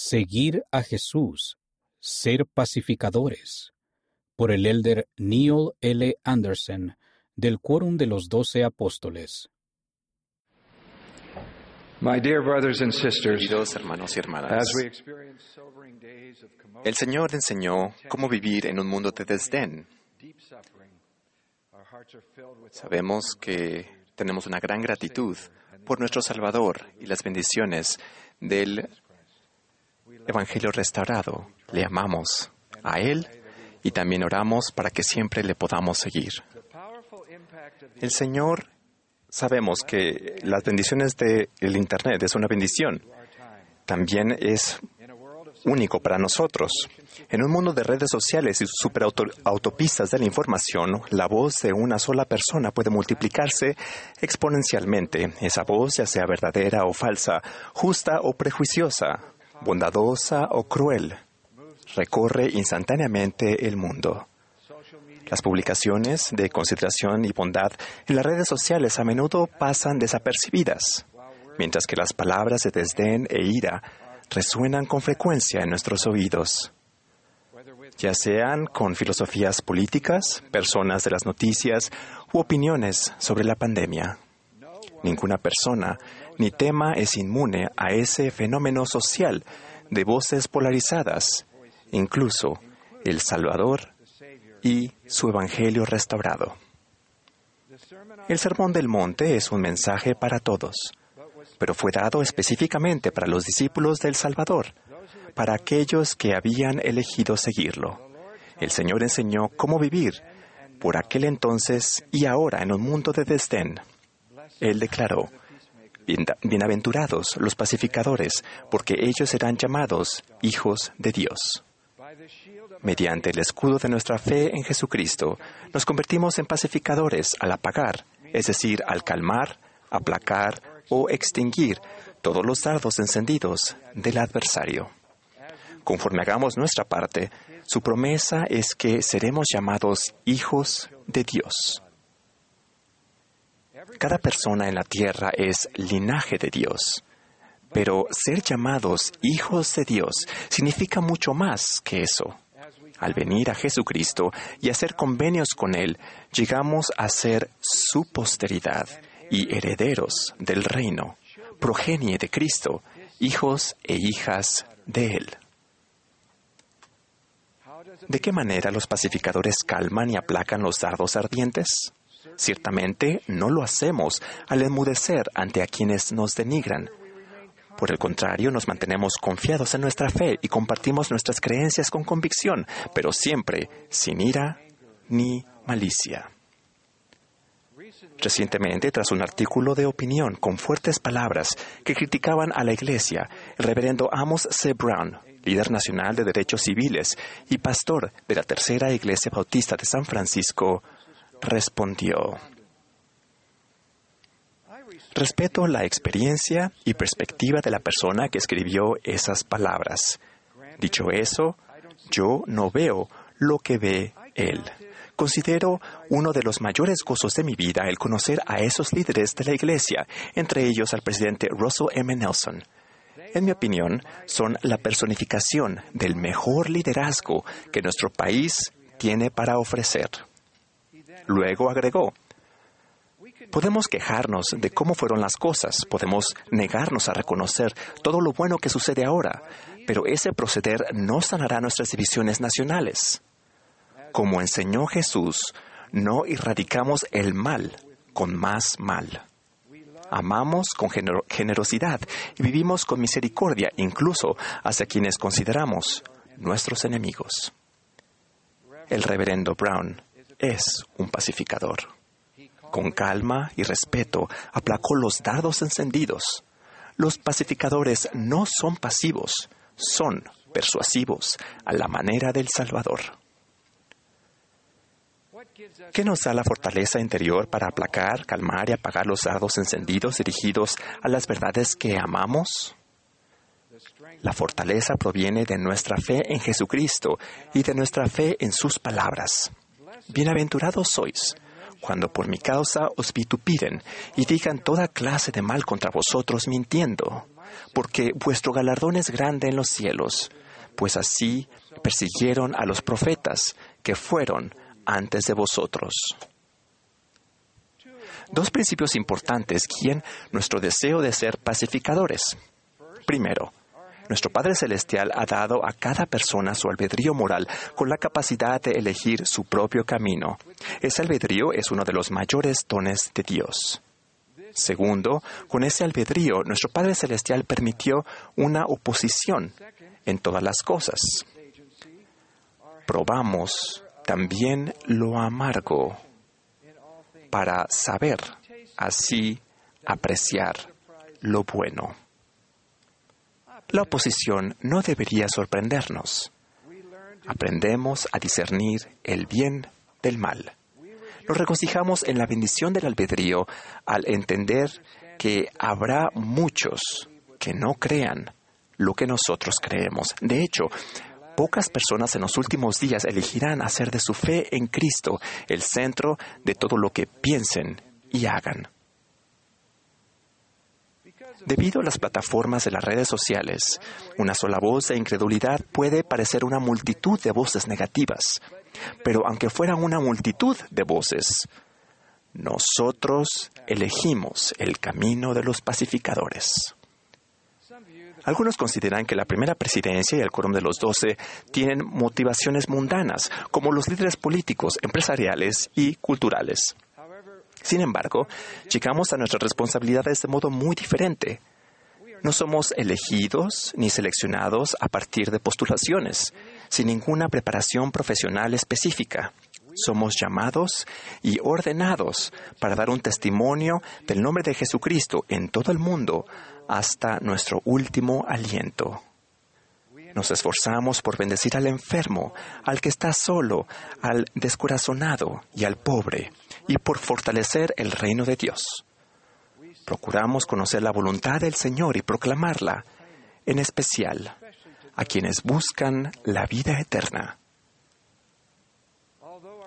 Seguir a Jesús, ser pacificadores, por el elder Neil L. Anderson, del Quórum de los Doce Apóstoles. My dear brothers and sisters, Queridos hermanos y hermanas, el Señor enseñó cómo vivir en un mundo de desdén. deep suffering, our hearts are filled with Sabemos que tenemos una gran gratitud por nuestro Salvador y las bendiciones del Evangelio restaurado. Le amamos a Él y también oramos para que siempre le podamos seguir. El Señor, sabemos que las bendiciones del Internet es una bendición. También es único para nosotros. En un mundo de redes sociales y superautopistas de la información, la voz de una sola persona puede multiplicarse exponencialmente. Esa voz, ya sea verdadera o falsa, justa o prejuiciosa, bondadosa o cruel, recorre instantáneamente el mundo. Las publicaciones de consideración y bondad en las redes sociales a menudo pasan desapercibidas, mientras que las palabras de desdén e ira resuenan con frecuencia en nuestros oídos, ya sean con filosofías políticas, personas de las noticias u opiniones sobre la pandemia. Ninguna persona ni tema es inmune a ese fenómeno social de voces polarizadas, incluso el Salvador y su Evangelio restaurado. El Sermón del Monte es un mensaje para todos, pero fue dado específicamente para los discípulos del Salvador, para aquellos que habían elegido seguirlo. El Señor enseñó cómo vivir por aquel entonces y ahora en un mundo de desdén. Él declaró, "Bien- Bienaventurados los pacificadores, porque ellos serán llamados hijos de Dios. Mediante el escudo de nuestra fe en Jesucristo, nos convertimos en pacificadores al apagar, es decir, al calmar, aplacar o extinguir todos los dardos encendidos del adversario. Conforme hagamos nuestra parte, su promesa es que seremos llamados hijos de Dios. Cada persona en la tierra es linaje de Dios. Pero ser llamados hijos de Dios significa mucho más que eso. Al venir a Jesucristo y hacer convenios con Él, llegamos a ser su posteridad y herederos del reino, progenie de Cristo, hijos e hijas de Él. ¿De qué manera los pacificadores calman y aplacan los dardos ardientes? Ciertamente no lo hacemos al enmudecer ante a quienes nos denigran. Por el contrario, nos mantenemos confiados en nuestra fe y compartimos nuestras creencias con convicción, pero siempre sin ira ni malicia. Recientemente, tras un artículo de opinión con fuertes palabras que criticaban a la Iglesia, el reverendo Amos C. Brown, líder nacional de derechos civiles y pastor de la Tercera Iglesia Bautista de San Francisco, respondió, Respeto la experiencia y perspectiva de la persona que escribió esas palabras. Dicho eso, yo no veo lo que ve él. Considero uno de los mayores gozos de mi vida el conocer a esos líderes de la Iglesia, entre ellos al presidente Russell M. Nelson. En mi opinión, son la personificación del mejor liderazgo que nuestro país tiene para ofrecer. Luego agregó, Podemos quejarnos de cómo fueron las cosas, podemos negarnos a reconocer todo lo bueno que sucede ahora, pero ese proceder no sanará nuestras divisiones nacionales. Como enseñó Jesús, no erradicamos el mal con más mal. Amamos con gener- generosidad y vivimos con misericordia incluso hacia quienes consideramos nuestros enemigos. El reverendo Brown es un pacificador. Con calma y respeto aplacó los dardos encendidos. Los pacificadores no son pasivos, son persuasivos a la manera del Salvador. ¿Qué nos da la fortaleza interior para aplacar, calmar y apagar los dardos encendidos dirigidos a las verdades que amamos? La fortaleza proviene de nuestra fe en Jesucristo y de nuestra fe en sus palabras. Bienaventurados sois cuando por mi causa os vitupiden y digan toda clase de mal contra vosotros mintiendo. porque vuestro galardón es grande en los cielos, pues así persiguieron a los profetas que fueron antes de vosotros. Dos principios importantes guían nuestro deseo de ser pacificadores. Primero, nuestro Padre Celestial ha dado a cada persona su albedrío moral con la capacidad de elegir su propio camino. Ese albedrío es uno de los mayores dones de Dios. Segundo, con ese albedrío, nuestro Padre Celestial permitió una oposición en todas las cosas. Probamos también lo amargo para saber así apreciar lo bueno. La oposición no debería sorprendernos. Aprendemos a discernir el bien del mal. Nos regocijamos en la bendición del albedrío al entender que habrá muchos que no crean lo que nosotros creemos. De hecho, pocas personas en los últimos días elegirán hacer de su fe en Cristo el centro de todo lo que piensen y hagan. Debido a las plataformas de las redes sociales, una sola voz de incredulidad puede parecer una multitud de voces negativas. Pero aunque fueran una multitud de voces, nosotros elegimos el camino de los pacificadores. Algunos consideran que la primera presidencia y el quórum de los doce tienen motivaciones mundanas, como los líderes políticos, empresariales y culturales. Sin embargo, llegamos a nuestras responsabilidades de modo muy diferente. No somos elegidos ni seleccionados a partir de postulaciones, sin ninguna preparación profesional específica. Somos llamados y ordenados para dar un testimonio del nombre de Jesucristo en todo el mundo hasta nuestro último aliento. Nos esforzamos por bendecir al enfermo, al que está solo, al descorazonado y al pobre, y por fortalecer el reino de Dios. Procuramos conocer la voluntad del Señor y proclamarla, en especial a quienes buscan la vida eterna.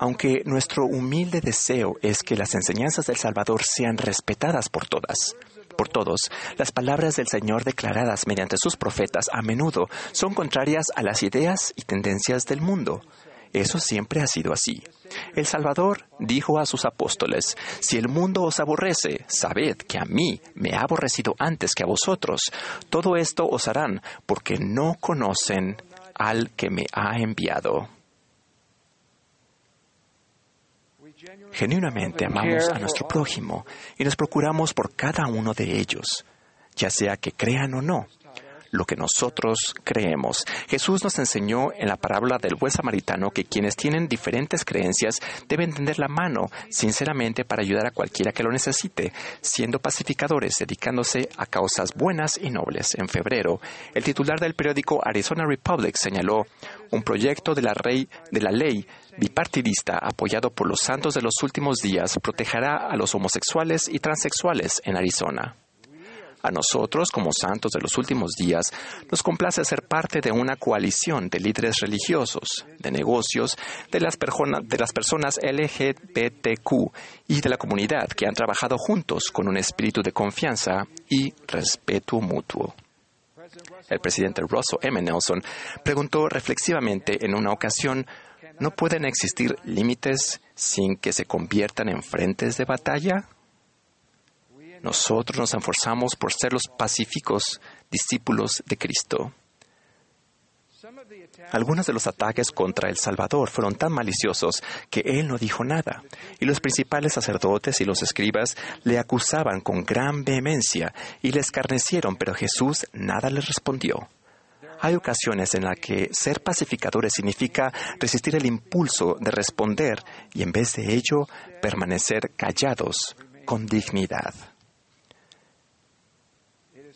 Aunque nuestro humilde deseo es que las enseñanzas del Salvador sean respetadas por todas, por todos, las palabras del Señor declaradas mediante sus profetas a menudo son contrarias a las ideas y tendencias del mundo. Eso siempre ha sido así. El Salvador dijo a sus apóstoles, Si el mundo os aborrece, sabed que a mí me ha aborrecido antes que a vosotros. Todo esto os harán porque no conocen al que me ha enviado. Genuinamente amamos a nuestro prójimo y nos procuramos por cada uno de ellos, ya sea que crean o no lo que nosotros creemos. Jesús nos enseñó en la parábola del buen samaritano que quienes tienen diferentes creencias deben tender la mano sinceramente para ayudar a cualquiera que lo necesite, siendo pacificadores, dedicándose a causas buenas y nobles. En febrero, el titular del periódico Arizona Republic señaló un proyecto de la, de la ley bipartidista apoyado por los santos de los últimos días protegerá a los homosexuales y transexuales en Arizona. A nosotros, como santos de los últimos días, nos complace ser parte de una coalición de líderes religiosos, de negocios, de las, de las personas LGBTQ y de la comunidad que han trabajado juntos con un espíritu de confianza y respeto mutuo. El presidente Russell M. Nelson preguntó reflexivamente en una ocasión, ¿no pueden existir límites sin que se conviertan en frentes de batalla? Nosotros nos esforzamos por ser los pacíficos discípulos de Cristo. Algunos de los ataques contra El Salvador fueron tan maliciosos que él no dijo nada, y los principales sacerdotes y los escribas le acusaban con gran vehemencia y le escarnecieron, pero Jesús nada les respondió. Hay ocasiones en las que ser pacificadores significa resistir el impulso de responder y en vez de ello permanecer callados con dignidad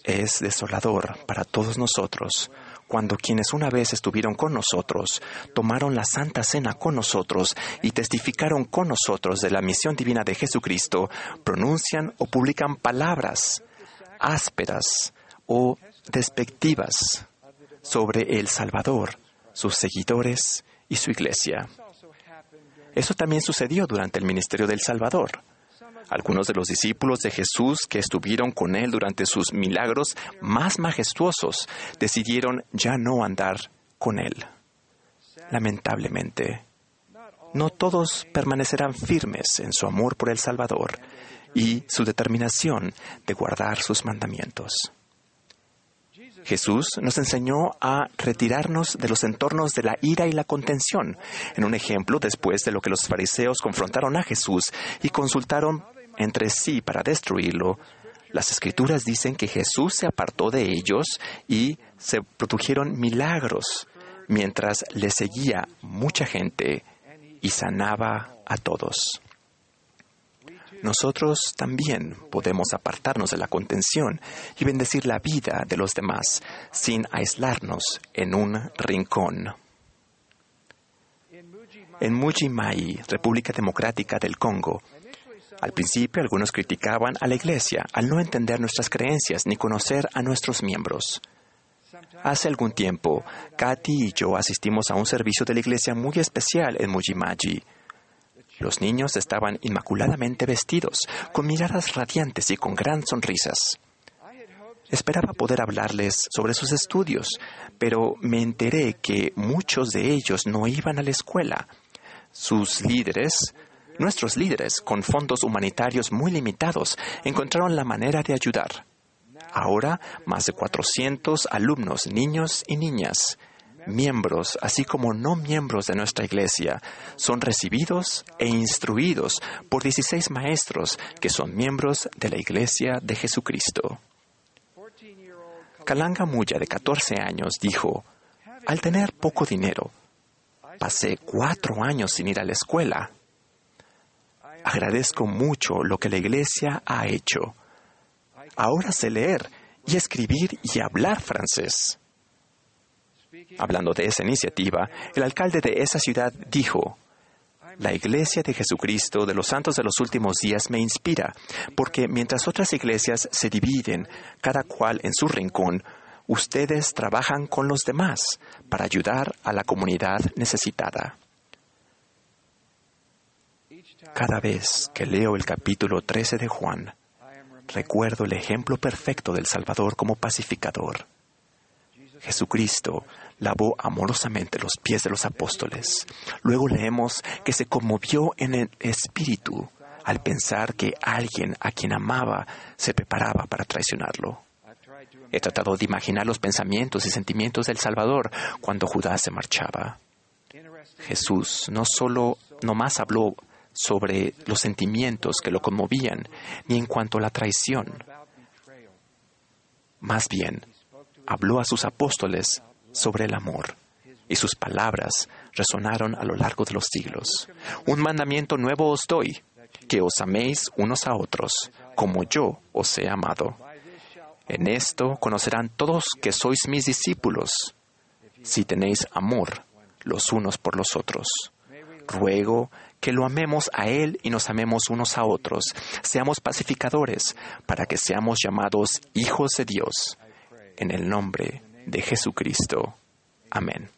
es desolador para todos nosotros cuando quienes una vez estuvieron con nosotros, tomaron la Santa Cena con nosotros y testificaron con nosotros de la misión divina de Jesucristo, pronuncian o publican palabras ásperas o despectivas sobre el Salvador, sus seguidores y su iglesia. Eso también sucedió durante el ministerio del Salvador. Algunos de los discípulos de Jesús que estuvieron con él durante sus milagros más majestuosos decidieron ya no andar con él. Lamentablemente, no todos permanecerán firmes en su amor por el Salvador y su determinación de guardar sus mandamientos. Jesús nos enseñó a retirarnos de los entornos de la ira y la contención. En un ejemplo, después de lo que los fariseos confrontaron a Jesús y consultaron entre sí para destruirlo, las escrituras dicen que Jesús se apartó de ellos y se produjeron milagros mientras le seguía mucha gente y sanaba a todos. Nosotros también podemos apartarnos de la contención y bendecir la vida de los demás sin aislarnos en un rincón. En Mujimai, República Democrática del Congo, al principio algunos criticaban a la Iglesia al no entender nuestras creencias ni conocer a nuestros miembros. Hace algún tiempo, Katy y yo asistimos a un servicio de la Iglesia muy especial en Mujimaji. Los niños estaban inmaculadamente vestidos, con miradas radiantes y con gran sonrisas. Esperaba poder hablarles sobre sus estudios, pero me enteré que muchos de ellos no iban a la escuela. Sus líderes, nuestros líderes, con fondos humanitarios muy limitados, encontraron la manera de ayudar. Ahora, más de 400 alumnos, niños y niñas, miembros, así como no miembros de nuestra iglesia, son recibidos e instruidos por 16 maestros que son miembros de la iglesia de Jesucristo. Kalanga Muya, de 14 años, dijo, al tener poco dinero, pasé cuatro años sin ir a la escuela. Agradezco mucho lo que la iglesia ha hecho. Ahora sé leer y escribir y hablar francés. Hablando de esa iniciativa, el alcalde de esa ciudad dijo, la Iglesia de Jesucristo de los Santos de los Últimos Días me inspira, porque mientras otras iglesias se dividen, cada cual en su rincón, ustedes trabajan con los demás para ayudar a la comunidad necesitada. Cada vez que leo el capítulo 13 de Juan, recuerdo el ejemplo perfecto del Salvador como pacificador. Jesucristo lavó amorosamente los pies de los apóstoles. Luego leemos que se conmovió en el espíritu al pensar que alguien a quien amaba se preparaba para traicionarlo. He tratado de imaginar los pensamientos y sentimientos del Salvador cuando Judas se marchaba. Jesús no solo más habló sobre los sentimientos que lo conmovían, ni en cuanto a la traición. Más bien, habló a sus apóstoles sobre el amor, y sus palabras resonaron a lo largo de los siglos. Un mandamiento nuevo os doy, que os améis unos a otros, como yo os he amado. En esto conocerán todos que sois mis discípulos, si tenéis amor los unos por los otros. Ruego que lo amemos a Él y nos amemos unos a otros, seamos pacificadores, para que seamos llamados hijos de Dios. En el nombre de Jesucristo. Amén.